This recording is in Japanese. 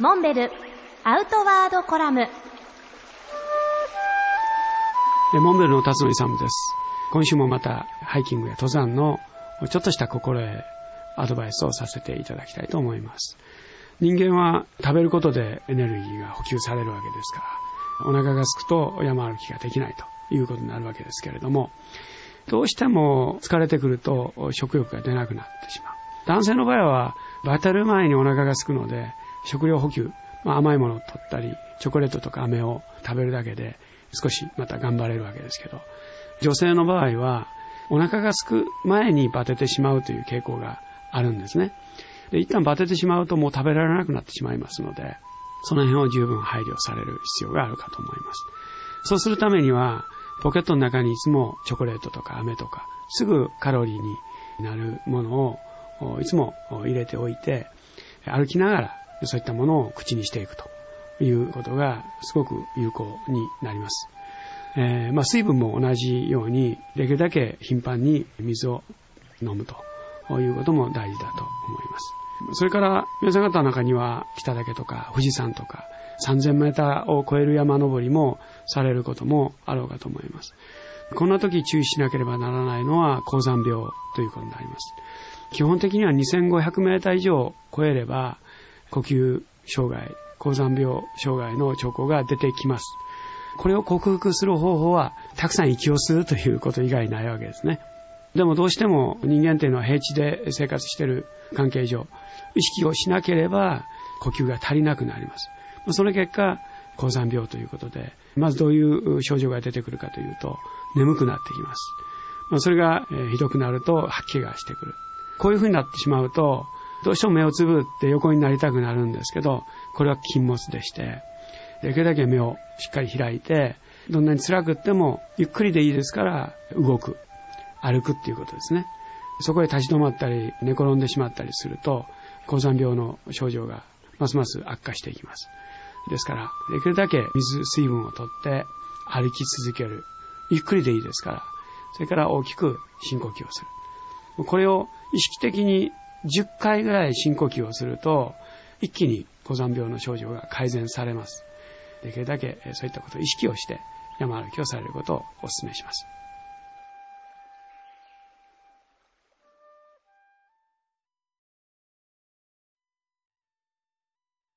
モンベルアウトワードコラム。モンベルの辰野勇です。今週もまたハイキングや登山のちょっとした心得アドバイスをさせていただきたいと思います。人間は食べることでエネルギーが補給されるわけですからお腹が空くと山歩きができないということになるわけですけれどもどうしても疲れてくると食欲が出なくなってしまう。男性の場合はバタる前にお腹が空くので食料補給、まあ、甘いものを取ったりチョコレートとか飴を食べるだけで少しまた頑張れるわけですけど女性の場合はお腹が空く前にバテてしまうという傾向があるんですね。で一旦バテてしまうともう食べられなくなってしまいますのでその辺を十分配慮される必要があるかと思います。そうするためにはポケットの中にいつもチョコレートとか飴とかすぐカロリーになるものをいつも入れておいて、歩きながらそういったものを口にしていくということがすごく有効になります。えー、まあ、水分も同じようにできるだけ頻繁に水を飲むということも大事だと思います。それから皆さん方の中には北岳とか富士山とか3000メーターを超える山登りもされることもあろうかと思います。こんな時注意しなければならないのは高山病ということになります。基本的には2500メーター以上超えれば、呼吸障害、高山病障害の兆候が出てきます。これを克服する方法は、たくさん息を吸うということ以外ないわけですね。でもどうしても人間っていうのは平地で生活している関係上、意識をしなければ呼吸が足りなくなります。その結果、高山病ということで、まずどういう症状が出てくるかというと、眠くなってきます。それがひどくなると吐き気がしてくる。こういう風になってしまうと、どうしても目をつぶって横になりたくなるんですけど、これは禁物でして、できるだけ目をしっかり開いて、どんなに辛くっても、ゆっくりでいいですから、動く、歩くっていうことですね。そこで立ち止まったり、寝転んでしまったりすると、高山病の症状がますます悪化していきます。ですから、できるだけ水、水分をとって歩き続ける。ゆっくりでいいですから、それから大きく深呼吸をする。これを意識的に10回ぐらい深呼吸をすると、一気に高山病の症状が改善されます。できるだけそういったことを意識をして山歩きをされることをお勧めします。